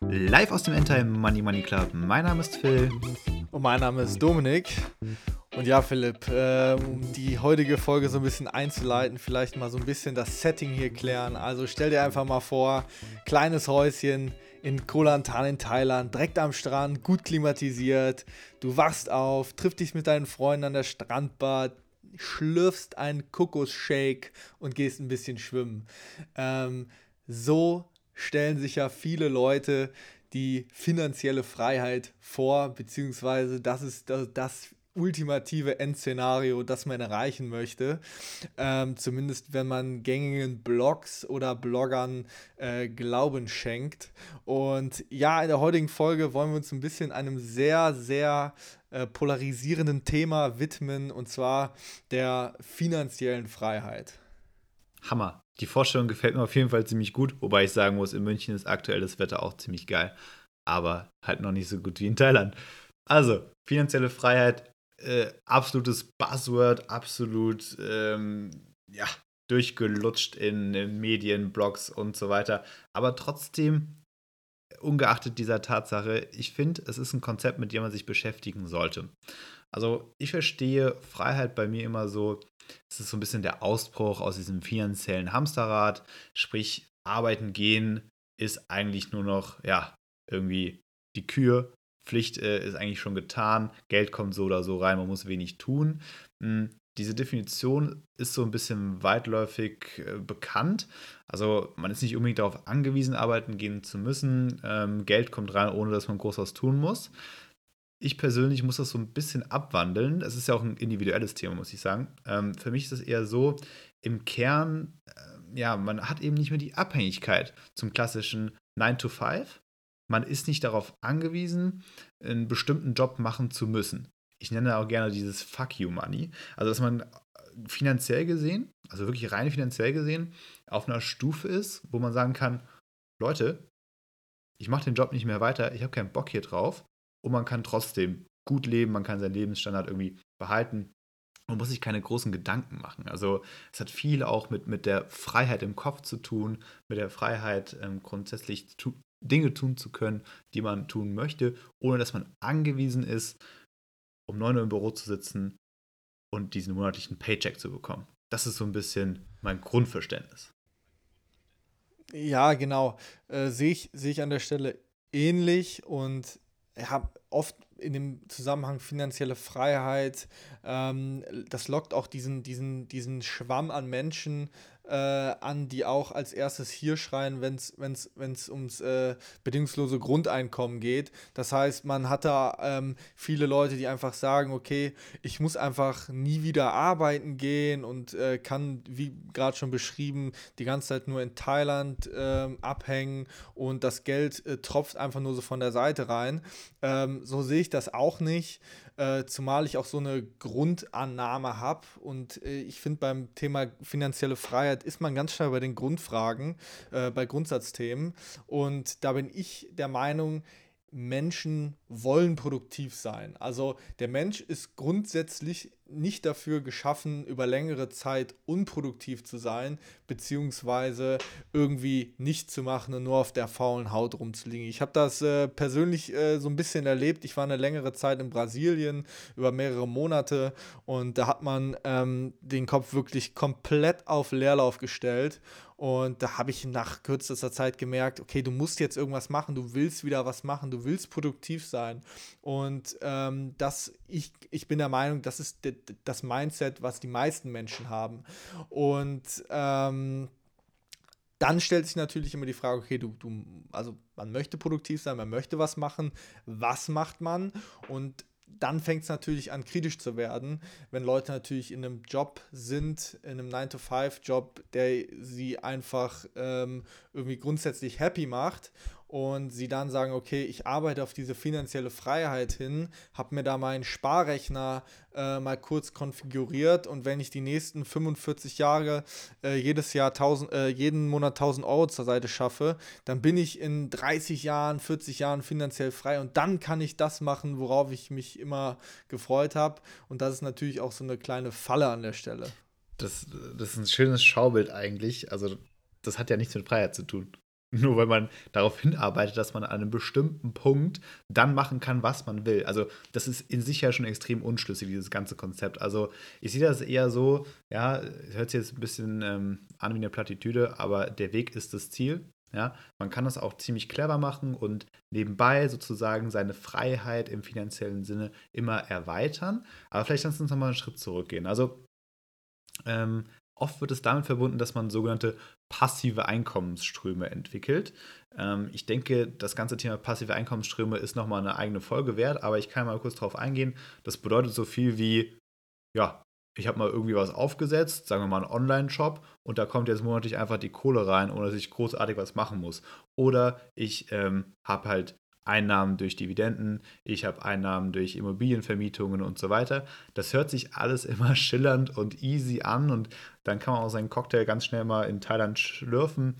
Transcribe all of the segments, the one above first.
Live aus dem Endtime Money Money Club. Mein Name ist Phil. Und mein Name ist Dominik. Und ja, Philipp, äh, um die heutige Folge so ein bisschen einzuleiten, vielleicht mal so ein bisschen das Setting hier klären. Also stell dir einfach mal vor, kleines Häuschen in Koh Lanta in Thailand, direkt am Strand, gut klimatisiert. Du wachst auf, triffst dich mit deinen Freunden an der Strandbar, schlürfst einen Kokosshake und gehst ein bisschen schwimmen. Ähm, so stellen sich ja viele Leute die finanzielle Freiheit vor, beziehungsweise das ist das, das ultimative Endszenario, das man erreichen möchte. Ähm, zumindest wenn man gängigen Blogs oder Bloggern äh, Glauben schenkt. Und ja, in der heutigen Folge wollen wir uns ein bisschen einem sehr, sehr äh, polarisierenden Thema widmen, und zwar der finanziellen Freiheit. Hammer. Die Vorstellung gefällt mir auf jeden Fall ziemlich gut, wobei ich sagen muss, in München ist aktuell das Wetter auch ziemlich geil, aber halt noch nicht so gut wie in Thailand. Also, finanzielle Freiheit, äh, absolutes Buzzword, absolut ähm, ja, durchgelutscht in, in Medien, Blogs und so weiter. Aber trotzdem, ungeachtet dieser Tatsache, ich finde, es ist ein Konzept, mit dem man sich beschäftigen sollte. Also ich verstehe Freiheit bei mir immer so, es ist so ein bisschen der Ausbruch aus diesem finanziellen Hamsterrad, sprich arbeiten gehen ist eigentlich nur noch, ja, irgendwie die Kür, Pflicht äh, ist eigentlich schon getan, Geld kommt so oder so rein, man muss wenig tun. Diese Definition ist so ein bisschen weitläufig äh, bekannt. Also man ist nicht unbedingt darauf angewiesen, arbeiten gehen zu müssen. Ähm, Geld kommt rein, ohne dass man groß was tun muss. Ich persönlich muss das so ein bisschen abwandeln. Es ist ja auch ein individuelles Thema, muss ich sagen. Ähm, für mich ist es eher so, im Kern, äh, ja, man hat eben nicht mehr die Abhängigkeit zum klassischen 9 to 5, man ist nicht darauf angewiesen, einen bestimmten Job machen zu müssen. Ich nenne auch gerne dieses Fuck you Money. Also, dass man finanziell gesehen, also wirklich rein finanziell gesehen, auf einer Stufe ist, wo man sagen kann, Leute, ich mache den Job nicht mehr weiter, ich habe keinen Bock hier drauf und man kann trotzdem gut leben, man kann seinen Lebensstandard irgendwie behalten man muss sich keine großen Gedanken machen. Also es hat viel auch mit, mit der Freiheit im Kopf zu tun, mit der Freiheit ähm, grundsätzlich tu Dinge tun zu können, die man tun möchte, ohne dass man angewiesen ist, um 9 Uhr im Büro zu sitzen und diesen monatlichen Paycheck zu bekommen. Das ist so ein bisschen mein Grundverständnis. Ja, genau. Äh, sehe ich, seh ich an der Stelle ähnlich und habe oft in dem Zusammenhang finanzielle Freiheit, ähm, das lockt auch diesen, diesen, diesen Schwamm an Menschen äh, an, die auch als erstes hier schreien, wenn es ums äh, bedingungslose Grundeinkommen geht. Das heißt, man hat da ähm, viele Leute, die einfach sagen, okay, ich muss einfach nie wieder arbeiten gehen und äh, kann, wie gerade schon beschrieben, die ganze Zeit nur in Thailand ähm, abhängen und das Geld äh, tropft einfach nur so von der Seite rein. Ähm, so sehe ich das auch nicht äh, zumal ich auch so eine Grundannahme habe. Und äh, ich finde, beim Thema finanzielle Freiheit ist man ganz schnell bei den Grundfragen, äh, bei Grundsatzthemen. Und da bin ich der Meinung, Menschen wollen produktiv sein. Also der Mensch ist grundsätzlich nicht dafür geschaffen, über längere Zeit unproduktiv zu sein, beziehungsweise irgendwie nichts zu machen und nur auf der faulen Haut rumzuliegen. Ich habe das äh, persönlich äh, so ein bisschen erlebt. Ich war eine längere Zeit in Brasilien, über mehrere Monate, und da hat man ähm, den Kopf wirklich komplett auf Leerlauf gestellt und da habe ich nach kürzester Zeit gemerkt, okay, du musst jetzt irgendwas machen, du willst wieder was machen, du willst produktiv sein. Und ähm, das, ich, ich bin der Meinung, das ist das Mindset, was die meisten Menschen haben. Und ähm, dann stellt sich natürlich immer die Frage, okay, du, du, also man möchte produktiv sein, man möchte was machen, was macht man? Und dann fängt es natürlich an, kritisch zu werden, wenn Leute natürlich in einem Job sind, in einem 9-to-5-Job, der sie einfach ähm, irgendwie grundsätzlich happy macht und sie dann sagen, okay, ich arbeite auf diese finanzielle Freiheit hin, habe mir da meinen Sparrechner äh, mal kurz konfiguriert und wenn ich die nächsten 45 Jahre äh, jedes Jahr 1000, äh, jeden Monat 1000 Euro zur Seite schaffe, dann bin ich in 30 Jahren, 40 Jahren finanziell frei und dann kann ich das machen, worauf ich mich immer gefreut habe und das ist natürlich auch so eine kleine Falle an der Stelle. Das, das ist ein schönes Schaubild eigentlich. Also das hat ja nichts mit Freiheit zu tun. Nur weil man darauf hinarbeitet, dass man an einem bestimmten Punkt dann machen kann, was man will. Also, das ist in sich ja schon extrem unschlüssig, dieses ganze Konzept. Also, ich sehe das eher so, ja, hört sich jetzt ein bisschen ähm, an wie eine Plattitüde, aber der Weg ist das Ziel. Ja, man kann das auch ziemlich clever machen und nebenbei sozusagen seine Freiheit im finanziellen Sinne immer erweitern. Aber vielleicht lass uns nochmal einen Schritt zurückgehen. Also, ähm, oft wird es damit verbunden, dass man sogenannte passive Einkommensströme entwickelt. Ähm, ich denke, das ganze Thema passive Einkommensströme ist nochmal eine eigene Folge wert, aber ich kann mal kurz darauf eingehen. Das bedeutet so viel wie, ja, ich habe mal irgendwie was aufgesetzt, sagen wir mal einen Online-Shop, und da kommt jetzt monatlich einfach die Kohle rein, ohne dass ich großartig was machen muss. Oder ich ähm, habe halt Einnahmen durch Dividenden, ich habe Einnahmen durch Immobilienvermietungen und so weiter. Das hört sich alles immer schillernd und easy an und dann kann man auch seinen Cocktail ganz schnell mal in Thailand schlürfen.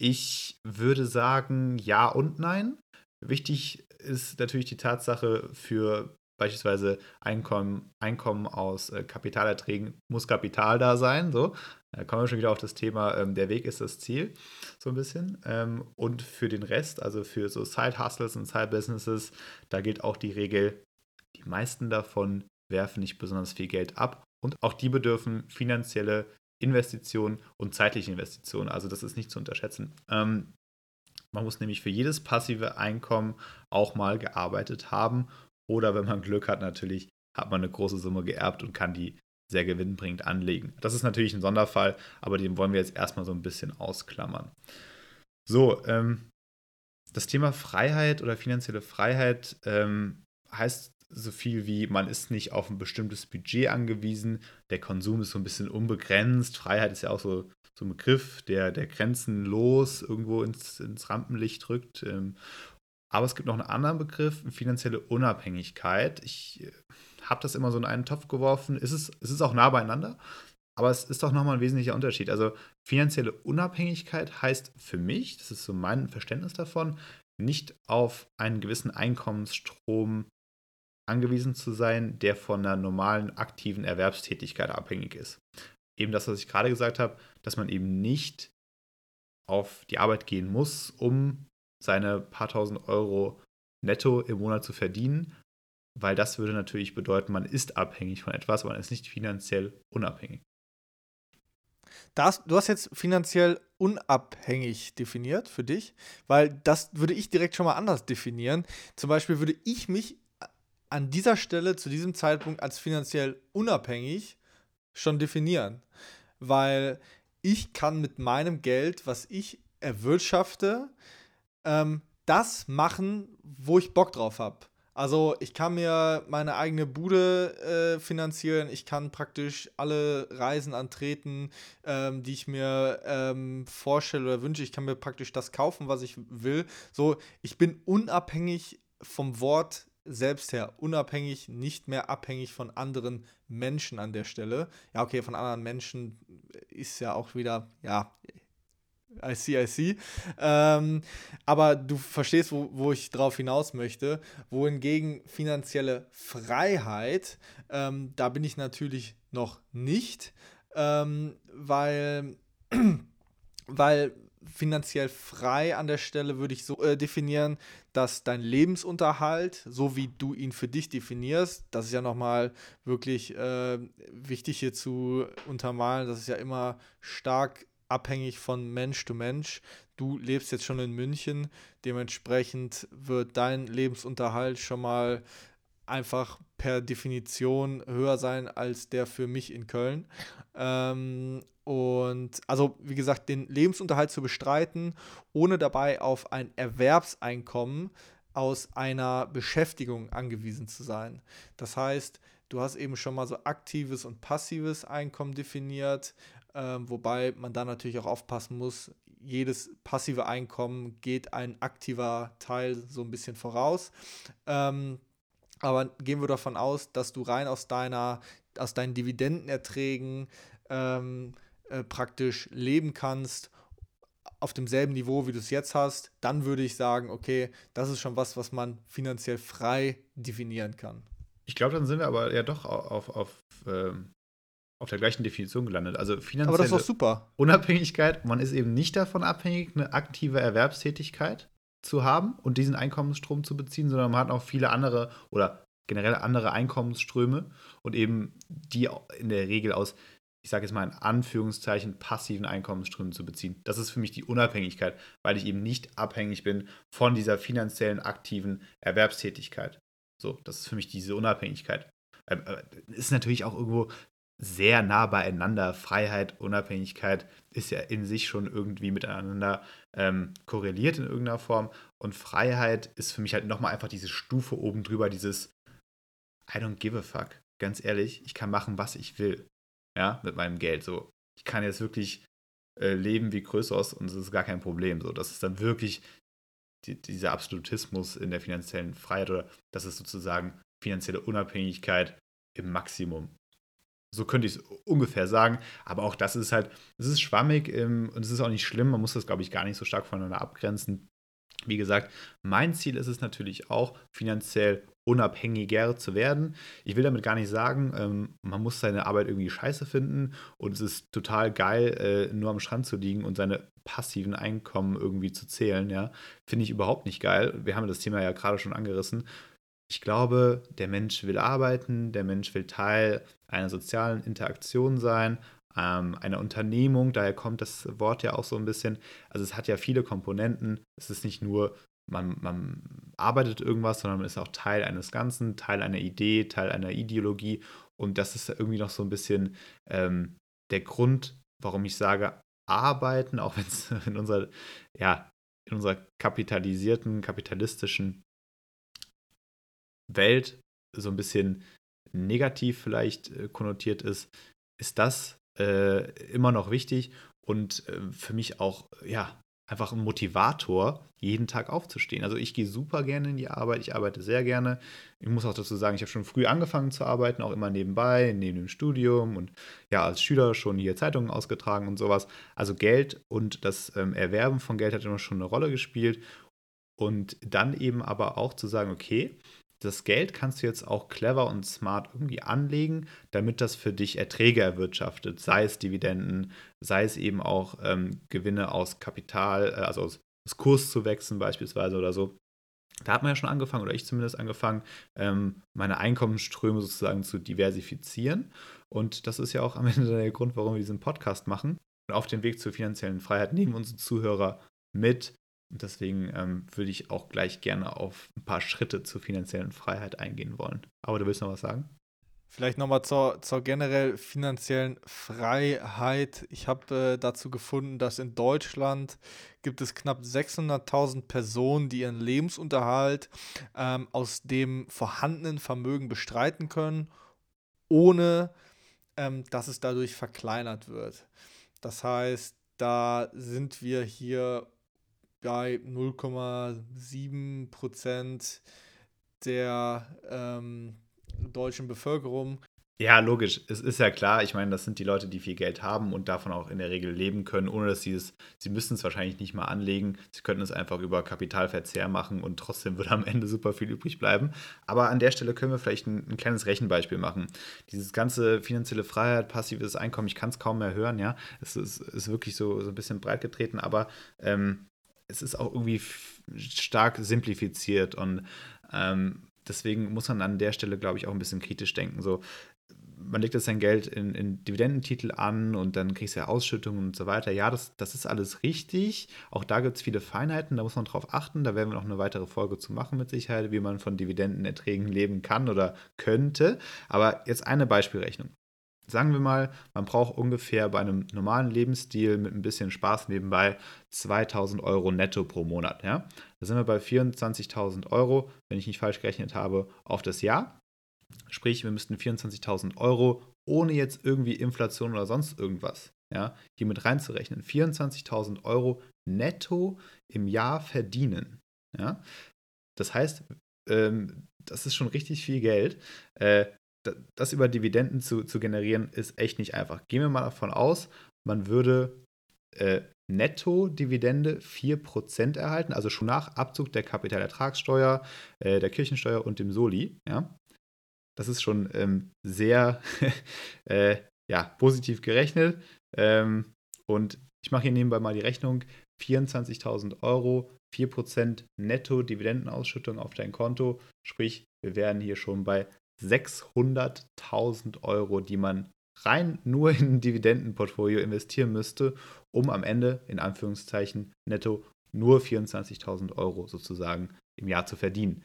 Ich würde sagen ja und nein. Wichtig ist natürlich die Tatsache für beispielsweise Einkommen, Einkommen aus äh, Kapitalerträgen muss Kapital da sein. So. Da kommen wir schon wieder auf das Thema, ähm, der Weg ist das Ziel, so ein bisschen. Ähm, und für den Rest, also für so Side-Hustles und Side-Businesses, da gilt auch die Regel, die meisten davon werfen nicht besonders viel Geld ab und auch die bedürfen finanzielle Investitionen und zeitliche Investitionen. Also das ist nicht zu unterschätzen. Ähm, man muss nämlich für jedes passive Einkommen auch mal gearbeitet haben oder wenn man Glück hat, natürlich hat man eine große Summe geerbt und kann die sehr gewinnbringend anlegen. Das ist natürlich ein Sonderfall, aber den wollen wir jetzt erstmal so ein bisschen ausklammern. So, ähm, das Thema Freiheit oder finanzielle Freiheit ähm, heißt so viel wie, man ist nicht auf ein bestimmtes Budget angewiesen, der Konsum ist so ein bisschen unbegrenzt, Freiheit ist ja auch so, so ein Begriff, der, der grenzenlos irgendwo ins, ins Rampenlicht rückt. Ähm, aber es gibt noch einen anderen Begriff, finanzielle Unabhängigkeit. Ich äh, habe das immer so in einen Topf geworfen. Es ist, es ist auch nah beieinander, aber es ist doch nochmal ein wesentlicher Unterschied. Also finanzielle Unabhängigkeit heißt für mich, das ist so mein Verständnis davon, nicht auf einen gewissen Einkommensstrom angewiesen zu sein, der von einer normalen aktiven Erwerbstätigkeit abhängig ist. Eben das, was ich gerade gesagt habe, dass man eben nicht auf die Arbeit gehen muss, um seine paar tausend Euro netto im Monat zu verdienen, weil das würde natürlich bedeuten, man ist abhängig von etwas, aber man ist nicht finanziell unabhängig. Das, du hast jetzt finanziell unabhängig definiert für dich, weil das würde ich direkt schon mal anders definieren. Zum Beispiel würde ich mich an dieser Stelle zu diesem Zeitpunkt als finanziell unabhängig schon definieren, weil ich kann mit meinem Geld, was ich erwirtschafte, ähm, das machen, wo ich Bock drauf habe. Also ich kann mir meine eigene Bude äh, finanzieren, ich kann praktisch alle Reisen antreten, ähm, die ich mir ähm, vorstelle oder wünsche. Ich kann mir praktisch das kaufen, was ich will. So, ich bin unabhängig vom Wort selbst her, unabhängig, nicht mehr abhängig von anderen Menschen an der Stelle. Ja, okay, von anderen Menschen ist ja auch wieder, ja, I see, I see. Ähm, aber du verstehst, wo, wo ich drauf hinaus möchte. Wohingegen finanzielle Freiheit, ähm, da bin ich natürlich noch nicht, ähm, weil, weil finanziell frei an der Stelle würde ich so äh, definieren, dass dein Lebensunterhalt, so wie du ihn für dich definierst, das ist ja nochmal wirklich äh, wichtig hier zu untermalen, das ist ja immer stark abhängig von Mensch zu Mensch. Du lebst jetzt schon in München, dementsprechend wird dein Lebensunterhalt schon mal einfach per Definition höher sein als der für mich in Köln. Ähm, und also, wie gesagt, den Lebensunterhalt zu bestreiten, ohne dabei auf ein Erwerbseinkommen aus einer Beschäftigung angewiesen zu sein. Das heißt, du hast eben schon mal so aktives und passives Einkommen definiert. Ähm, wobei man da natürlich auch aufpassen muss, jedes passive Einkommen geht ein aktiver Teil so ein bisschen voraus. Ähm, aber gehen wir davon aus, dass du rein aus deiner, aus deinen Dividendenerträgen ähm, äh, praktisch leben kannst auf demselben Niveau, wie du es jetzt hast, dann würde ich sagen, okay, das ist schon was, was man finanziell frei definieren kann. Ich glaube, dann sind wir aber ja doch auf, auf, auf ähm, auf der gleichen Definition gelandet. Also finanzielle Aber das ist doch super. Unabhängigkeit, man ist eben nicht davon abhängig, eine aktive Erwerbstätigkeit zu haben und diesen Einkommensstrom zu beziehen, sondern man hat auch viele andere oder generell andere Einkommensströme und eben die in der Regel aus, ich sage jetzt mal in Anführungszeichen, passiven Einkommensströmen zu beziehen. Das ist für mich die Unabhängigkeit, weil ich eben nicht abhängig bin von dieser finanziellen aktiven Erwerbstätigkeit. So, das ist für mich diese Unabhängigkeit. Ähm, äh, ist natürlich auch irgendwo sehr nah beieinander. Freiheit, Unabhängigkeit ist ja in sich schon irgendwie miteinander ähm, korreliert in irgendeiner Form. Und Freiheit ist für mich halt nochmal einfach diese Stufe oben drüber, dieses I don't give a fuck. Ganz ehrlich, ich kann machen, was ich will. Ja, mit meinem Geld. So, ich kann jetzt wirklich äh, leben wie Größos und es ist gar kein Problem. So, das ist dann wirklich die, dieser Absolutismus in der finanziellen Freiheit oder das ist sozusagen finanzielle Unabhängigkeit im Maximum. So könnte ich es ungefähr sagen. Aber auch das ist halt, es ist schwammig ähm, und es ist auch nicht schlimm. Man muss das, glaube ich, gar nicht so stark voneinander abgrenzen. Wie gesagt, mein Ziel ist es natürlich auch, finanziell unabhängiger zu werden. Ich will damit gar nicht sagen, ähm, man muss seine Arbeit irgendwie scheiße finden und es ist total geil, äh, nur am Strand zu liegen und seine passiven Einkommen irgendwie zu zählen. Ja, finde ich überhaupt nicht geil. Wir haben das Thema ja gerade schon angerissen. Ich glaube, der Mensch will arbeiten, der Mensch will Teil einer sozialen Interaktion sein, ähm, einer Unternehmung, daher kommt das Wort ja auch so ein bisschen. Also es hat ja viele Komponenten. Es ist nicht nur, man, man arbeitet irgendwas, sondern man ist auch Teil eines Ganzen, Teil einer Idee, Teil einer Ideologie. Und das ist irgendwie noch so ein bisschen ähm, der Grund, warum ich sage, arbeiten, auch wenn es in unserer, ja, in unserer kapitalisierten, kapitalistischen Welt so ein bisschen negativ vielleicht äh, konnotiert ist, ist das äh, immer noch wichtig und äh, für mich auch, ja, einfach ein Motivator, jeden Tag aufzustehen. Also ich gehe super gerne in die Arbeit, ich arbeite sehr gerne. Ich muss auch dazu sagen, ich habe schon früh angefangen zu arbeiten, auch immer nebenbei, neben dem Studium und ja, als Schüler schon hier Zeitungen ausgetragen und sowas. Also Geld und das ähm, Erwerben von Geld hat immer schon eine Rolle gespielt. Und dann eben aber auch zu sagen, okay, das Geld kannst du jetzt auch clever und smart irgendwie anlegen, damit das für dich Erträge erwirtschaftet, sei es Dividenden, sei es eben auch ähm, Gewinne aus Kapital, äh, also aus, aus Kurs zu wechseln beispielsweise oder so. Da hat man ja schon angefangen, oder ich zumindest angefangen, ähm, meine Einkommensströme sozusagen zu diversifizieren. Und das ist ja auch am Ende der Grund, warum wir diesen Podcast machen. Und auf dem Weg zur finanziellen Freiheit nehmen unsere Zuhörer mit und deswegen ähm, würde ich auch gleich gerne auf ein paar Schritte zur finanziellen Freiheit eingehen wollen. Aber du willst noch was sagen? Vielleicht nochmal zur, zur generell finanziellen Freiheit. Ich habe äh, dazu gefunden, dass in Deutschland gibt es knapp 600.000 Personen, die ihren Lebensunterhalt ähm, aus dem vorhandenen Vermögen bestreiten können, ohne ähm, dass es dadurch verkleinert wird. Das heißt, da sind wir hier bei 0,7 Prozent der ähm, deutschen Bevölkerung. Ja, logisch. Es ist ja klar, ich meine, das sind die Leute, die viel Geld haben und davon auch in der Regel leben können, ohne dass sie es, sie müssen es wahrscheinlich nicht mal anlegen. Sie könnten es einfach über Kapitalverzehr machen und trotzdem würde am Ende super viel übrig bleiben. Aber an der Stelle können wir vielleicht ein, ein kleines Rechenbeispiel machen. Dieses ganze finanzielle Freiheit, passives Einkommen, ich kann es kaum mehr hören, ja. Es ist, ist wirklich so, so ein bisschen breit getreten, aber ähm, es ist auch irgendwie stark simplifiziert und ähm, deswegen muss man an der Stelle, glaube ich, auch ein bisschen kritisch denken. So, man legt jetzt sein Geld in, in, Dividendentitel an und dann kriegst du ja Ausschüttungen und so weiter. Ja, das, das ist alles richtig. Auch da gibt es viele Feinheiten, da muss man drauf achten. Da werden wir noch eine weitere Folge zu machen mit Sicherheit, wie man von Dividendenerträgen leben kann oder könnte. Aber jetzt eine Beispielrechnung sagen wir mal, man braucht ungefähr bei einem normalen Lebensstil mit ein bisschen Spaß nebenbei 2000 Euro netto pro Monat. Ja? Da sind wir bei 24.000 Euro, wenn ich nicht falsch gerechnet habe, auf das Jahr. Sprich, wir müssten 24.000 Euro ohne jetzt irgendwie Inflation oder sonst irgendwas ja, hier mit reinzurechnen. 24.000 Euro netto im Jahr verdienen. Ja? Das heißt, ähm, das ist schon richtig viel Geld. Äh, das über Dividenden zu, zu generieren, ist echt nicht einfach. Gehen wir mal davon aus, man würde äh, Netto-Dividende 4% erhalten, also schon nach Abzug der Kapitalertragssteuer, äh, der Kirchensteuer und dem Soli. Ja? Das ist schon ähm, sehr, äh, ja, positiv gerechnet. Ähm, und ich mache hier nebenbei mal die Rechnung. 24.000 Euro, 4% Netto-Dividendenausschüttung auf dein Konto. Sprich, wir wären hier schon bei 600.000 Euro, die man rein nur in ein Dividendenportfolio investieren müsste, um am Ende, in Anführungszeichen, netto nur 24.000 Euro sozusagen im Jahr zu verdienen.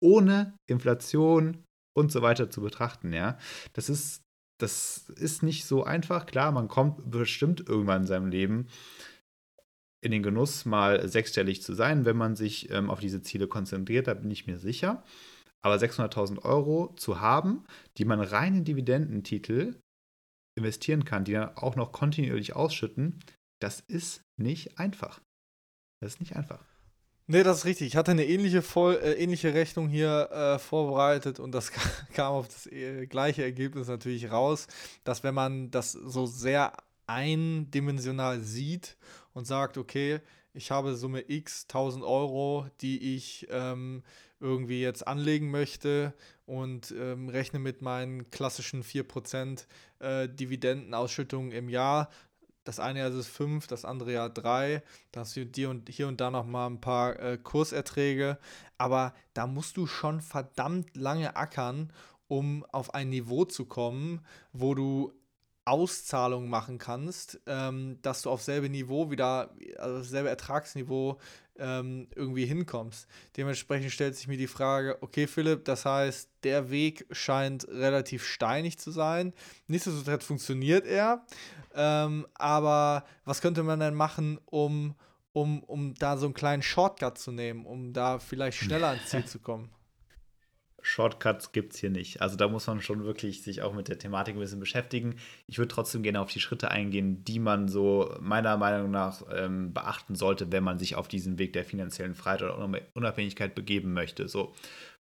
Ohne Inflation und so weiter zu betrachten, ja. Das ist, das ist nicht so einfach. Klar, man kommt bestimmt irgendwann in seinem Leben in den Genuss, mal sechsstellig zu sein, wenn man sich ähm, auf diese Ziele konzentriert, da bin ich mir sicher. Aber 600.000 Euro zu haben, die man rein in Dividendentitel investieren kann, die dann auch noch kontinuierlich ausschütten, das ist nicht einfach. Das ist nicht einfach. Nee, das ist richtig. Ich hatte eine ähnliche, Voll äh, ähnliche Rechnung hier äh, vorbereitet und das kam auf das äh, gleiche Ergebnis natürlich raus, dass wenn man das so sehr eindimensional sieht und sagt, okay, ich habe Summe X 1000 Euro, die ich ähm, irgendwie jetzt anlegen möchte und ähm, rechne mit meinen klassischen 4% äh, Dividendenausschüttungen im Jahr. Das eine Jahr ist es 5, das andere Jahr 3. Da hast du dir und hier und da nochmal ein paar äh, Kurserträge. Aber da musst du schon verdammt lange ackern, um auf ein Niveau zu kommen, wo du Auszahlungen machen kannst, ähm, dass du auf selbe Niveau wieder, also selbe Ertragsniveau ähm, irgendwie hinkommst. Dementsprechend stellt sich mir die Frage, okay Philipp, das heißt, der Weg scheint relativ steinig zu sein. Nichtsdestotrotz funktioniert er, ähm, aber was könnte man denn machen, um, um, um da so einen kleinen Shortcut zu nehmen, um da vielleicht schneller ans Ziel zu kommen? Shortcuts gibt es hier nicht. Also da muss man schon wirklich sich auch mit der Thematik ein bisschen beschäftigen. Ich würde trotzdem gerne auf die Schritte eingehen, die man so meiner Meinung nach ähm, beachten sollte, wenn man sich auf diesen Weg der finanziellen Freiheit oder Unabhängigkeit begeben möchte. So,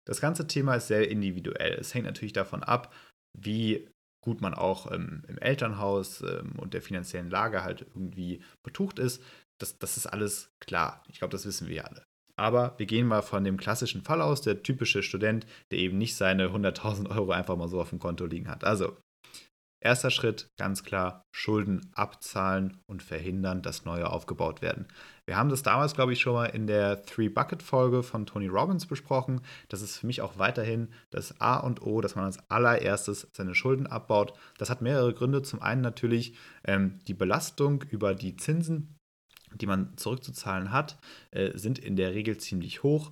das ganze Thema ist sehr individuell. Es hängt natürlich davon ab, wie gut man auch ähm, im Elternhaus ähm, und der finanziellen Lage halt irgendwie betucht ist. Das, das ist alles klar. Ich glaube, das wissen wir alle. Aber wir gehen mal von dem klassischen Fall aus, der typische Student, der eben nicht seine 100.000 Euro einfach mal so auf dem Konto liegen hat. Also, erster Schritt, ganz klar, Schulden abzahlen und verhindern, dass neue aufgebaut werden. Wir haben das damals, glaube ich, schon mal in der Three-Bucket-Folge von Tony Robbins besprochen. Das ist für mich auch weiterhin das A und O, dass man als allererstes seine Schulden abbaut. Das hat mehrere Gründe. Zum einen natürlich ähm, die Belastung über die Zinsen die man zurückzuzahlen hat, äh, sind in der Regel ziemlich hoch.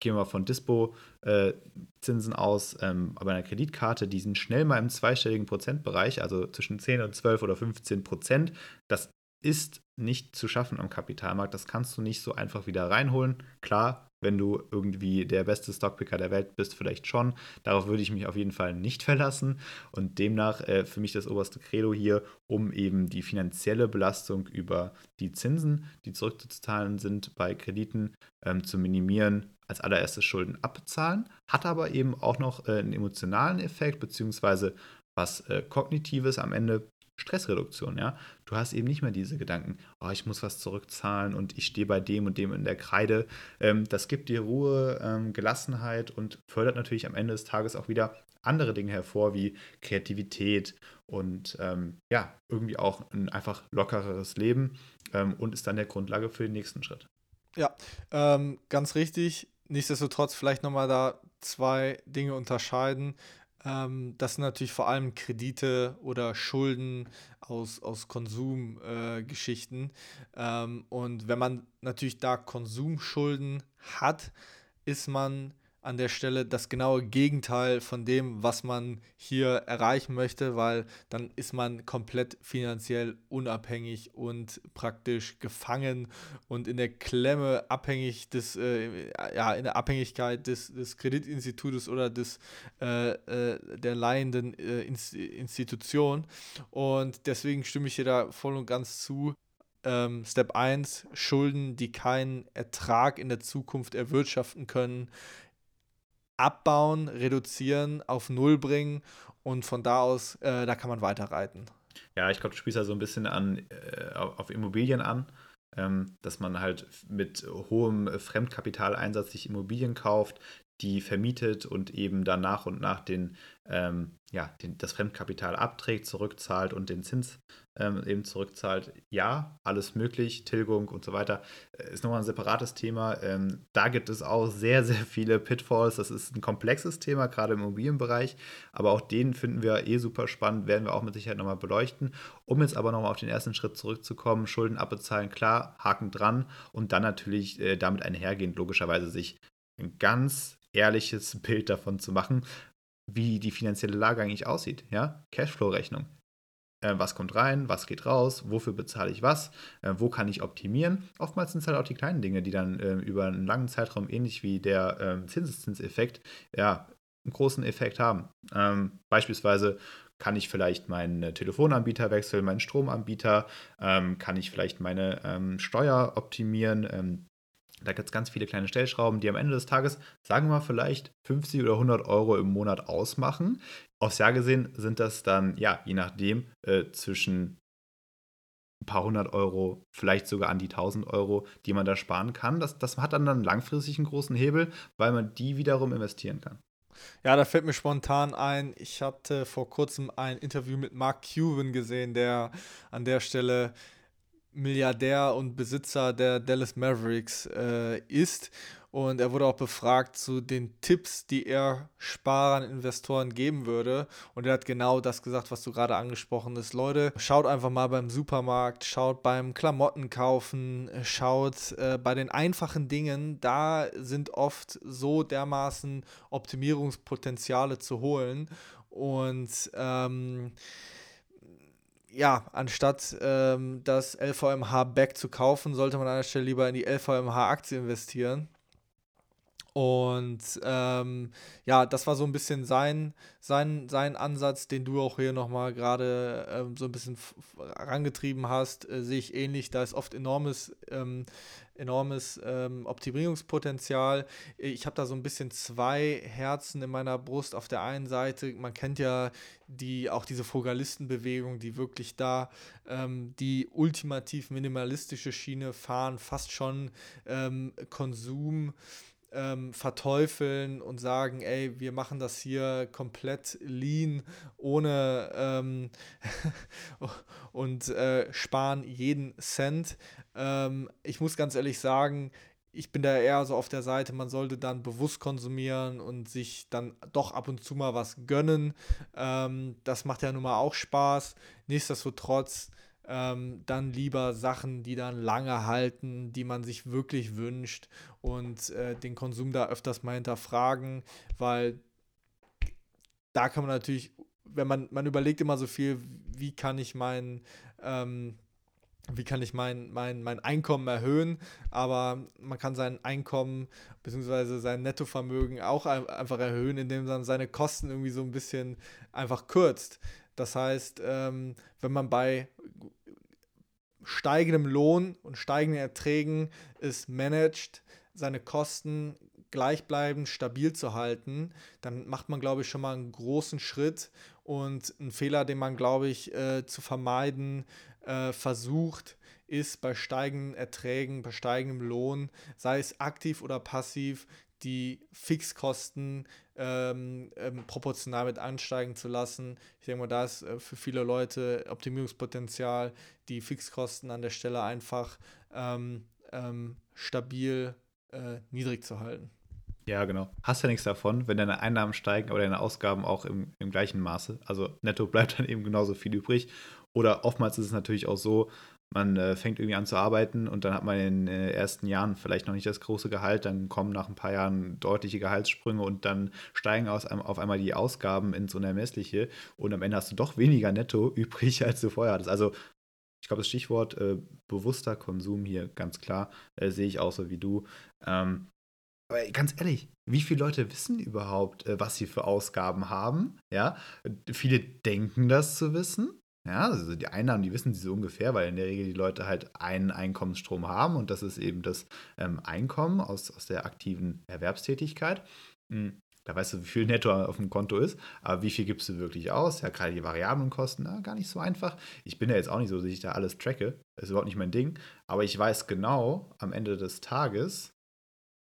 Gehen wir von Dispo-Zinsen äh, aus, ähm, aber einer Kreditkarte, die sind schnell mal im zweistelligen Prozentbereich, also zwischen 10 und 12 oder 15 Prozent. Das ist nicht zu schaffen am Kapitalmarkt. Das kannst du nicht so einfach wieder reinholen. Klar, wenn du irgendwie der beste Stockpicker der Welt bist, vielleicht schon. Darauf würde ich mich auf jeden Fall nicht verlassen. Und demnach äh, für mich das oberste Credo hier, um eben die finanzielle Belastung über die Zinsen, die zurückzuzahlen sind bei Krediten, ähm, zu minimieren, als allererstes Schulden abzahlen. Hat aber eben auch noch äh, einen emotionalen Effekt, beziehungsweise was äh, Kognitives am Ende Stressreduktion, ja. Du hast eben nicht mehr diese Gedanken, oh, ich muss was zurückzahlen und ich stehe bei dem und dem in der Kreide. Ähm, das gibt dir Ruhe, ähm, Gelassenheit und fördert natürlich am Ende des Tages auch wieder andere Dinge hervor, wie Kreativität und ähm, ja, irgendwie auch ein einfach lockereres Leben ähm, und ist dann der Grundlage für den nächsten Schritt. Ja, ähm, ganz richtig. Nichtsdestotrotz vielleicht nochmal da zwei Dinge unterscheiden. Ähm, das sind natürlich vor allem Kredite oder Schulden aus, aus Konsumgeschichten. Äh, ähm, und wenn man natürlich da Konsumschulden hat, ist man an der Stelle das genaue Gegenteil von dem, was man hier erreichen möchte, weil dann ist man komplett finanziell unabhängig und praktisch gefangen und in der Klemme abhängig des, äh, ja, in der Abhängigkeit des, des Kreditinstitutes oder des, äh, äh, der leihenden äh, Institution. Und deswegen stimme ich hier da voll und ganz zu. Ähm, Step 1, Schulden, die keinen Ertrag in der Zukunft erwirtschaften können, abbauen, reduzieren, auf Null bringen und von da aus, äh, da kann man weiterreiten. Ja, ich glaube, du spielst ja so ein bisschen an, äh, auf Immobilien an, ähm, dass man halt mit hohem Fremdkapitaleinsatz sich Immobilien kauft, die vermietet und eben dann nach und nach den, ähm, ja, den, das Fremdkapital abträgt, zurückzahlt und den Zins ähm, eben zurückzahlt. Ja, alles möglich, Tilgung und so weiter. Äh, ist nochmal ein separates Thema. Ähm, da gibt es auch sehr, sehr viele Pitfalls. Das ist ein komplexes Thema, gerade im Immobilienbereich. Aber auch den finden wir eh super spannend, werden wir auch mit Sicherheit nochmal beleuchten. Um jetzt aber nochmal auf den ersten Schritt zurückzukommen, Schulden abbezahlen, klar, Haken dran und dann natürlich äh, damit einhergehend logischerweise sich ein ganz ehrliches Bild davon zu machen, wie die finanzielle Lage eigentlich aussieht. Ja? Cashflow-Rechnung. Äh, was kommt rein, was geht raus, wofür bezahle ich was, äh, wo kann ich optimieren. Oftmals sind es halt auch die kleinen Dinge, die dann äh, über einen langen Zeitraum, ähnlich wie der ähm, Zinseszinseffekt, ja, einen großen Effekt haben. Ähm, beispielsweise kann ich vielleicht meinen Telefonanbieter wechseln, meinen Stromanbieter, ähm, kann ich vielleicht meine ähm, Steuer optimieren, ähm, da gibt es ganz viele kleine Stellschrauben, die am Ende des Tages, sagen wir mal, vielleicht 50 oder 100 Euro im Monat ausmachen. Aufs Jahr gesehen sind das dann, ja, je nachdem, äh, zwischen ein paar hundert Euro, vielleicht sogar an die 1000 Euro, die man da sparen kann. Das, das hat dann, dann langfristig einen großen Hebel, weil man die wiederum investieren kann. Ja, da fällt mir spontan ein, ich hatte vor kurzem ein Interview mit Mark Cuban gesehen, der an der Stelle Milliardär und Besitzer der Dallas Mavericks äh, ist. Und er wurde auch befragt zu den Tipps, die er Sparern, Investoren geben würde. Und er hat genau das gesagt, was du gerade angesprochen hast. Leute, schaut einfach mal beim Supermarkt, schaut beim Klamotten kaufen, schaut äh, bei den einfachen Dingen. Da sind oft so dermaßen Optimierungspotenziale zu holen. Und ähm, ja, anstatt ähm, das LVMH-Back zu kaufen, sollte man an der Stelle lieber in die LVMH-Aktie investieren. Und ähm, ja, das war so ein bisschen sein, sein, sein Ansatz, den du auch hier nochmal gerade ähm, so ein bisschen herangetrieben hast, äh, sehe ich ähnlich. Da ist oft enormes, ähm, enormes ähm, Optimierungspotenzial. Ich habe da so ein bisschen zwei Herzen in meiner Brust. Auf der einen Seite, man kennt ja die, auch diese Frugalistenbewegung, die wirklich da ähm, die ultimativ minimalistische Schiene fahren, fast schon ähm, Konsum ähm, verteufeln und sagen, ey, wir machen das hier komplett lean, ohne ähm, und äh, sparen jeden Cent. Ähm, ich muss ganz ehrlich sagen, ich bin da eher so auf der Seite, man sollte dann bewusst konsumieren und sich dann doch ab und zu mal was gönnen. Ähm, das macht ja nun mal auch Spaß. Nichtsdestotrotz ähm, dann lieber Sachen, die dann lange halten, die man sich wirklich wünscht und äh, den Konsum da öfters mal hinterfragen, weil da kann man natürlich, wenn man, man überlegt immer so viel, wie kann ich mein, ähm, wie kann ich mein, mein, mein Einkommen erhöhen, aber man kann sein Einkommen bzw. sein Nettovermögen auch einfach erhöhen, indem man seine Kosten irgendwie so ein bisschen einfach kürzt. Das heißt, ähm, wenn man bei steigendem Lohn und steigenden Erträgen es managt, seine Kosten gleichbleibend stabil zu halten, dann macht man, glaube ich, schon mal einen großen Schritt und ein Fehler, den man, glaube ich, äh, zu vermeiden äh, versucht, ist bei steigenden Erträgen, bei steigendem Lohn, sei es aktiv oder passiv, die Fixkosten ähm, ähm, proportional mit ansteigen zu lassen. Ich denke mal, da ist äh, für viele Leute Optimierungspotenzial, die Fixkosten an der Stelle einfach ähm, ähm stabil äh, niedrig zu halten. Ja, genau. Hast ja nichts davon, wenn deine Einnahmen steigen, aber deine Ausgaben auch im, im gleichen Maße. Also netto bleibt dann eben genauso viel übrig. Oder oftmals ist es natürlich auch so, man äh, fängt irgendwie an zu arbeiten und dann hat man in den äh, ersten Jahren vielleicht noch nicht das große Gehalt, dann kommen nach ein paar Jahren deutliche Gehaltssprünge und dann steigen aus auf einmal die Ausgaben ins Unermessliche und am Ende hast du doch weniger netto übrig, als du vorher hattest. Also ich glaube, das Stichwort äh, bewusster Konsum hier ganz klar äh, sehe ich auch so wie du. Ähm, aber ganz ehrlich, wie viele Leute wissen überhaupt, äh, was sie für Ausgaben haben? Ja, viele denken das zu wissen, ja, also die Einnahmen, die wissen sie so ungefähr, weil in der Regel die Leute halt einen Einkommensstrom haben und das ist eben das ähm, Einkommen aus, aus der aktiven Erwerbstätigkeit. Hm, da weißt du, wie viel netto auf dem Konto ist, aber wie viel gibst du wirklich aus? Ja, gerade die variablen Kosten, na, gar nicht so einfach. Ich bin ja jetzt auch nicht so, dass ich da alles tracke, das ist überhaupt nicht mein Ding, aber ich weiß genau am Ende des Tages,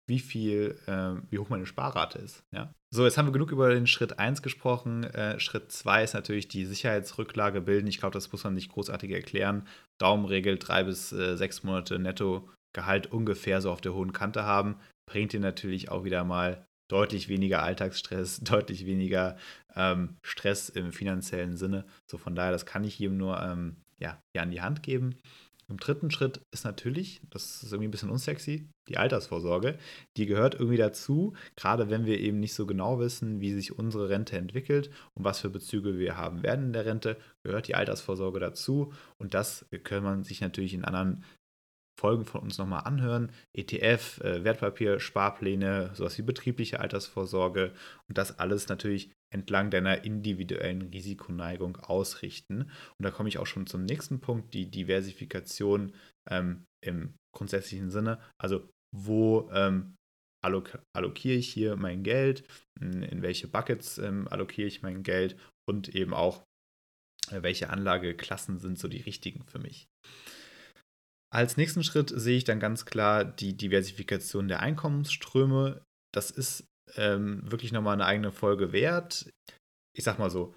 wie viel, äh, wie hoch meine Sparrate ist. Ja? So, jetzt haben wir genug über den Schritt 1 gesprochen. Äh, Schritt 2 ist natürlich die Sicherheitsrücklage bilden. Ich glaube, das muss man nicht großartig erklären. Daumenregel, drei bis äh, sechs Monate Nettogehalt ungefähr so auf der hohen Kante haben, bringt dir natürlich auch wieder mal deutlich weniger Alltagsstress, deutlich weniger ähm, Stress im finanziellen Sinne. So von daher, das kann ich jedem nur ähm, ja, hier an die Hand geben. Im dritten Schritt ist natürlich, das ist irgendwie ein bisschen unsexy, die Altersvorsorge. Die gehört irgendwie dazu, gerade wenn wir eben nicht so genau wissen, wie sich unsere Rente entwickelt und was für Bezüge wir haben werden in der Rente, gehört die Altersvorsorge dazu. Und das kann man sich natürlich in anderen Folgen von uns nochmal anhören. ETF, äh, Wertpapier, Sparpläne, sowas wie betriebliche Altersvorsorge und das alles natürlich entlang deiner individuellen Risikoneigung ausrichten. Und da komme ich auch schon zum nächsten Punkt, die Diversifikation ähm, im grundsätzlichen Sinne. Also wo ähm, allok allokiere ich hier mein Geld, in welche Buckets ähm, allokiere ich mein Geld und eben auch, äh, welche Anlageklassen sind so die richtigen für mich. Als nächsten Schritt sehe ich dann ganz klar die Diversifikation der Einkommensströme. Das ist ähm, wirklich nochmal eine eigene Folge wert. Ich sag mal so,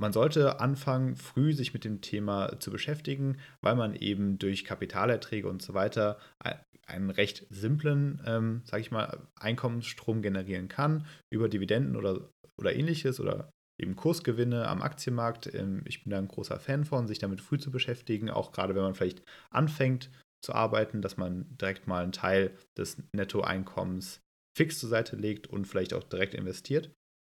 man sollte anfangen, früh sich mit dem Thema zu beschäftigen, weil man eben durch Kapitalerträge und so weiter einen recht simplen, ähm, sage ich mal, Einkommensstrom generieren kann über Dividenden oder, oder ähnliches oder eben Kursgewinne am Aktienmarkt. Ähm, ich bin da ein großer Fan von, sich damit früh zu beschäftigen, auch gerade wenn man vielleicht anfängt zu arbeiten, dass man direkt mal einen Teil des Nettoeinkommens fix zur Seite legt und vielleicht auch direkt investiert.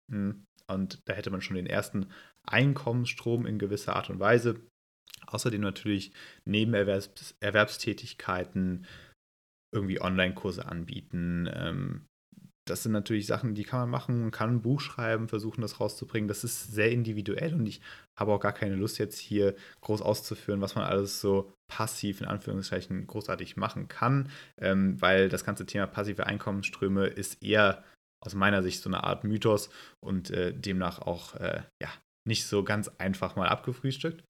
Hm, und da hätte man schon den ersten Einkommensstrom in gewisser Art und Weise. Außerdem natürlich Nebenerwerbstätigkeiten, irgendwie Online-Kurse anbieten, ähm, das sind natürlich Sachen, die kann man machen, kann ein Buch schreiben, versuchen das rauszubringen. Das ist sehr individuell und ich habe auch gar keine Lust jetzt hier groß auszuführen, was man alles so passiv in Anführungszeichen großartig machen kann, ähm, weil das ganze Thema passive Einkommensströme ist eher aus meiner Sicht so eine Art Mythos und äh, demnach auch äh, ja, nicht so ganz einfach mal abgefrühstückt.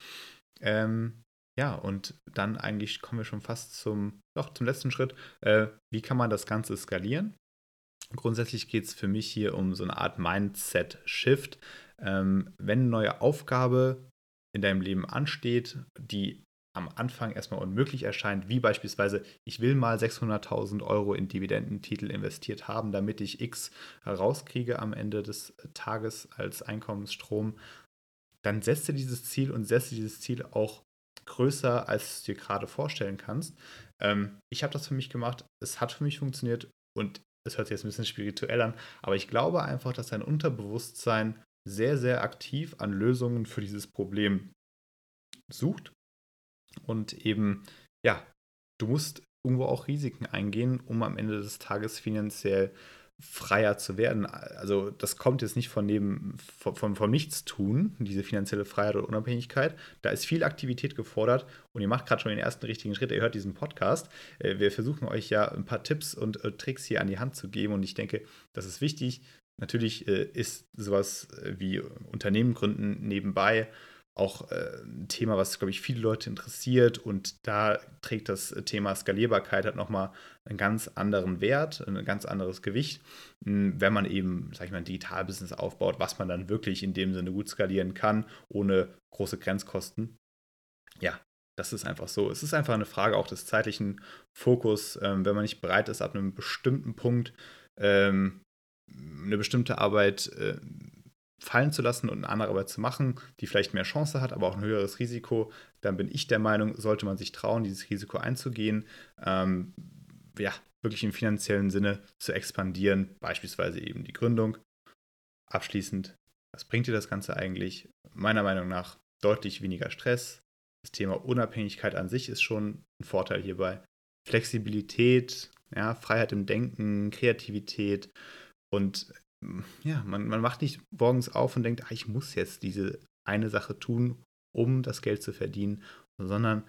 Ähm, ja, und dann eigentlich kommen wir schon fast zum, doch, zum letzten Schritt. Äh, wie kann man das Ganze skalieren? Grundsätzlich geht es für mich hier um so eine Art Mindset-Shift. Ähm, wenn eine neue Aufgabe in deinem Leben ansteht, die am Anfang erstmal unmöglich erscheint, wie beispielsweise, ich will mal 600.000 Euro in Dividendentitel investiert haben, damit ich X herauskriege am Ende des Tages als Einkommensstrom, dann setze dieses Ziel und setze dieses Ziel auch größer, als du dir gerade vorstellen kannst. Ähm, ich habe das für mich gemacht, es hat für mich funktioniert und das hört sich jetzt ein bisschen spirituell an, aber ich glaube einfach, dass dein Unterbewusstsein sehr, sehr aktiv an Lösungen für dieses Problem sucht und eben, ja, du musst irgendwo auch Risiken eingehen, um am Ende des Tages finanziell freier zu werden. Also das kommt jetzt nicht von neben von, von, von Nichtstun, diese finanzielle Freiheit oder Unabhängigkeit. Da ist viel Aktivität gefordert und ihr macht gerade schon den ersten richtigen Schritt. Ihr hört diesen Podcast. Äh, wir versuchen euch ja ein paar Tipps und äh, Tricks hier an die Hand zu geben und ich denke, das ist wichtig. Natürlich äh, ist sowas wie Unternehmen gründen nebenbei auch äh, ein Thema, was, glaube ich, viele Leute interessiert. Und da trägt das Thema Skalierbarkeit halt nochmal einen ganz anderen Wert, ein ganz anderes Gewicht, hm, wenn man eben, sag ich mal, ein Digitalbusiness aufbaut, was man dann wirklich in dem Sinne gut skalieren kann, ohne große Grenzkosten. Ja, das ist einfach so. Es ist einfach eine Frage auch des zeitlichen Fokus. Ähm, wenn man nicht bereit ist, ab einem bestimmten Punkt ähm, eine bestimmte Arbeit äh, fallen zu lassen und eine andere Arbeit zu machen, die vielleicht mehr Chance hat, aber auch ein höheres Risiko, dann bin ich der Meinung, sollte man sich trauen, dieses Risiko einzugehen, ähm, ja, wirklich im finanziellen Sinne zu expandieren, beispielsweise eben die Gründung. Abschließend, was bringt dir das Ganze eigentlich? Meiner Meinung nach deutlich weniger Stress. Das Thema Unabhängigkeit an sich ist schon ein Vorteil hierbei. Flexibilität, ja, Freiheit im Denken, Kreativität und ja, man, man wacht nicht morgens auf und denkt, ah, ich muss jetzt diese eine Sache tun, um das Geld zu verdienen, sondern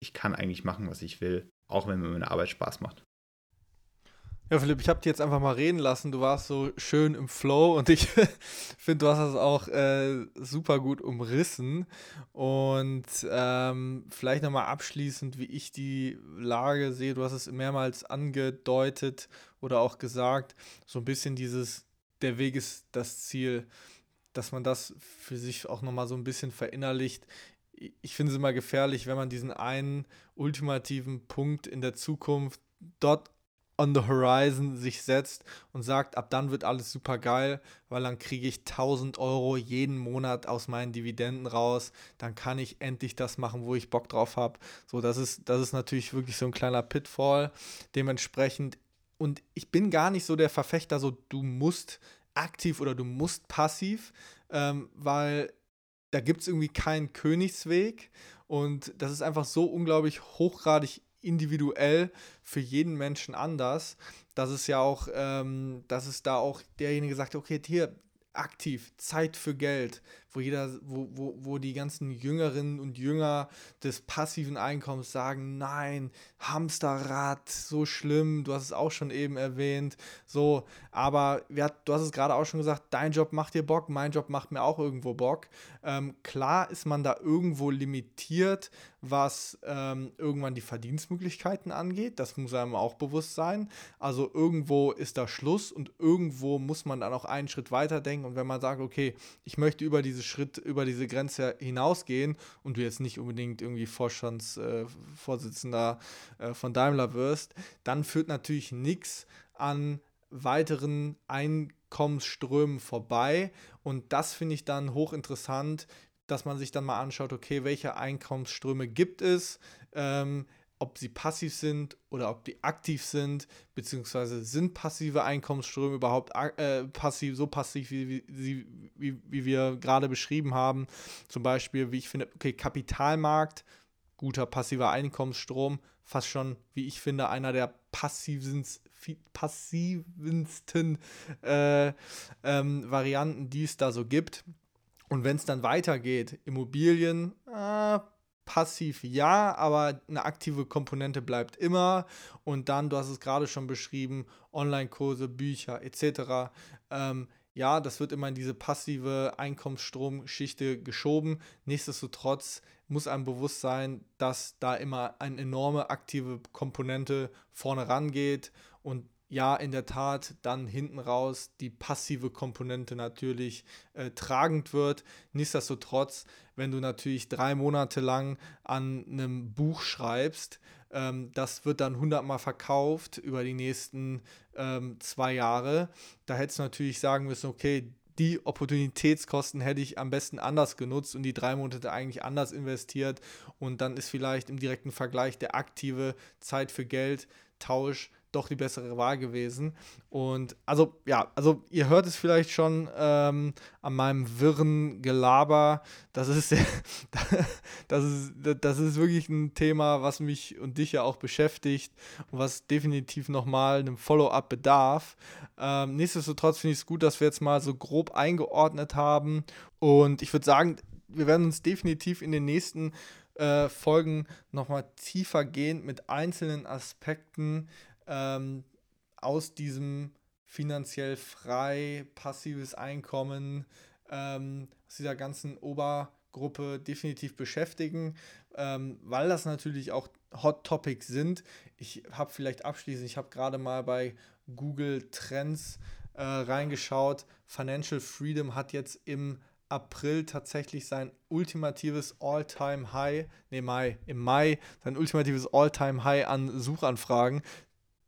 ich kann eigentlich machen, was ich will, auch wenn mir meine Arbeit Spaß macht. Ja, Philipp, ich habe dich jetzt einfach mal reden lassen. Du warst so schön im Flow und ich finde, du hast das auch äh, super gut umrissen. Und ähm, vielleicht nochmal abschließend, wie ich die Lage sehe. Du hast es mehrmals angedeutet oder auch gesagt, so ein bisschen dieses, der Weg ist das Ziel, dass man das für sich auch nochmal so ein bisschen verinnerlicht. Ich finde es immer gefährlich, wenn man diesen einen ultimativen Punkt in der Zukunft dort on the horizon sich setzt und sagt, ab dann wird alles super geil, weil dann kriege ich 1000 Euro jeden Monat aus meinen Dividenden raus, dann kann ich endlich das machen, wo ich Bock drauf habe. So, das ist, das ist natürlich wirklich so ein kleiner Pitfall. Dementsprechend, und ich bin gar nicht so der Verfechter, so du musst aktiv oder du musst passiv, ähm, weil da gibt es irgendwie keinen Königsweg. Und das ist einfach so unglaublich hochgradig individuell für jeden Menschen anders, dass es ja auch, ähm, dass es da auch derjenige sagt, okay, hier, aktiv, Zeit für Geld, wo jeder, wo, wo, wo die ganzen Jüngerinnen und Jünger des passiven Einkommens sagen, nein, Hamsterrad, so schlimm, du hast es auch schon eben erwähnt, so, aber ja, du hast es gerade auch schon gesagt, dein Job macht dir Bock, mein Job macht mir auch irgendwo Bock. Ähm, klar ist man da irgendwo limitiert, was ähm, irgendwann die Verdienstmöglichkeiten angeht, das muss einem auch bewusst sein. Also irgendwo ist da Schluss und irgendwo muss man dann auch einen Schritt weiter denken und wenn man sagt, okay, ich möchte über diese Schritt, über diese Grenze hinausgehen und du jetzt nicht unbedingt irgendwie Vorstandsvorsitzender äh, äh, von Daimler wirst, dann führt natürlich nichts an weiteren Einkommensströmen vorbei. Und das finde ich dann hochinteressant, dass man sich dann mal anschaut, okay, welche Einkommensströme gibt es, ähm, ob sie passiv sind oder ob die aktiv sind, beziehungsweise sind passive Einkommensströme überhaupt äh, passiv, so passiv, wie, wie, wie, wie wir gerade beschrieben haben. Zum Beispiel, wie ich finde, okay, Kapitalmarkt, guter passiver Einkommensstrom, fast schon, wie ich finde, einer der passivsten, passivsten äh, ähm, Varianten, die es da so gibt. Und wenn es dann weitergeht, Immobilien, äh, passiv ja, aber eine aktive Komponente bleibt immer. Und dann, du hast es gerade schon beschrieben, Online-Kurse, Bücher etc. Ähm, ja, das wird immer in diese passive Einkommensstromschichte geschoben. Nichtsdestotrotz muss einem bewusst sein, dass da immer eine enorme aktive Komponente vorne rangeht und ja, in der Tat dann hinten raus die passive Komponente natürlich äh, tragend wird. Nichtsdestotrotz, wenn du natürlich drei Monate lang an einem Buch schreibst, ähm, das wird dann hundertmal verkauft über die nächsten ähm, zwei Jahre. Da hättest du natürlich sagen müssen, okay, die Opportunitätskosten hätte ich am besten anders genutzt und die drei Monate eigentlich anders investiert. Und dann ist vielleicht im direkten Vergleich der aktive Zeit für Geld Tausch doch die bessere Wahl gewesen. Und also, ja, also ihr hört es vielleicht schon ähm, an meinem wirren Gelaber. Das ist, das, ist, das ist wirklich ein Thema, was mich und dich ja auch beschäftigt und was definitiv nochmal einem Follow-up bedarf. Ähm, nichtsdestotrotz finde ich es gut, dass wir jetzt mal so grob eingeordnet haben. Und ich würde sagen, wir werden uns definitiv in den nächsten äh, Folgen nochmal tiefer gehen mit einzelnen Aspekten ähm, aus diesem finanziell frei, passives Einkommen, ähm, aus dieser ganzen Obergruppe definitiv beschäftigen, ähm, weil das natürlich auch Hot Topics sind. Ich habe vielleicht abschließend, ich habe gerade mal bei Google Trends äh, reingeschaut. Financial Freedom hat jetzt im April tatsächlich sein ultimatives All-Time-High, nee, Mai, im Mai sein ultimatives All-Time-High an Suchanfragen.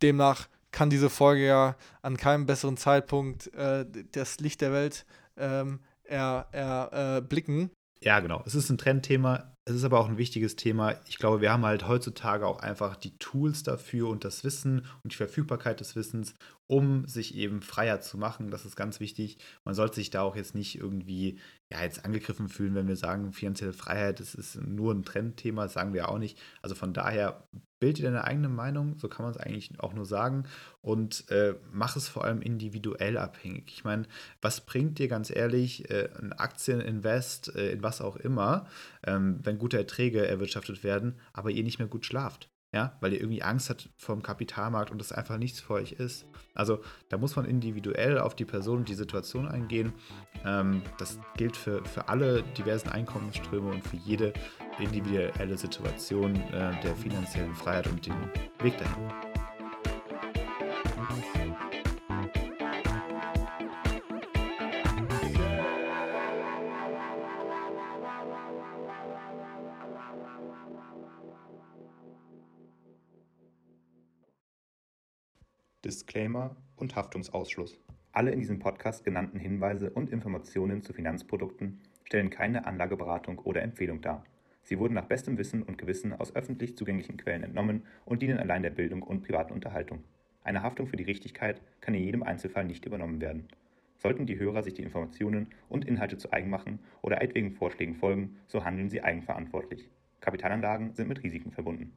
Demnach kann diese Folge ja an keinem besseren Zeitpunkt äh, das Licht der Welt ähm, erblicken. Er, äh, ja, genau. Es ist ein Trendthema. Es ist aber auch ein wichtiges Thema. Ich glaube, wir haben halt heutzutage auch einfach die Tools dafür und das Wissen und die Verfügbarkeit des Wissens, um sich eben freier zu machen. Das ist ganz wichtig. Man sollte sich da auch jetzt nicht irgendwie ja, jetzt angegriffen fühlen, wenn wir sagen, finanzielle Freiheit, das ist nur ein Trendthema, das sagen wir auch nicht. Also von daher bild dir deine eigene Meinung, so kann man es eigentlich auch nur sagen, und äh, mach es vor allem individuell abhängig. Ich meine, was bringt dir ganz ehrlich äh, ein Aktieninvest äh, in was auch immer, ähm, wenn gute Erträge erwirtschaftet werden, aber ihr nicht mehr gut schlaft? Ja, weil ihr irgendwie Angst habt vom Kapitalmarkt und das einfach nichts für euch ist. Also da muss man individuell auf die Person und die Situation eingehen. Ähm, das gilt für, für alle diversen Einkommensströme und für jede individuelle Situation äh, der finanziellen Freiheit und den Weg dahin. Disclaimer und Haftungsausschluss. Alle in diesem Podcast genannten Hinweise und Informationen zu Finanzprodukten stellen keine Anlageberatung oder Empfehlung dar. Sie wurden nach bestem Wissen und Gewissen aus öffentlich zugänglichen Quellen entnommen und dienen allein der Bildung und privaten Unterhaltung. Eine Haftung für die Richtigkeit kann in jedem Einzelfall nicht übernommen werden. Sollten die Hörer sich die Informationen und Inhalte zu eigen machen oder etwaigen Vorschlägen folgen, so handeln sie eigenverantwortlich. Kapitalanlagen sind mit Risiken verbunden.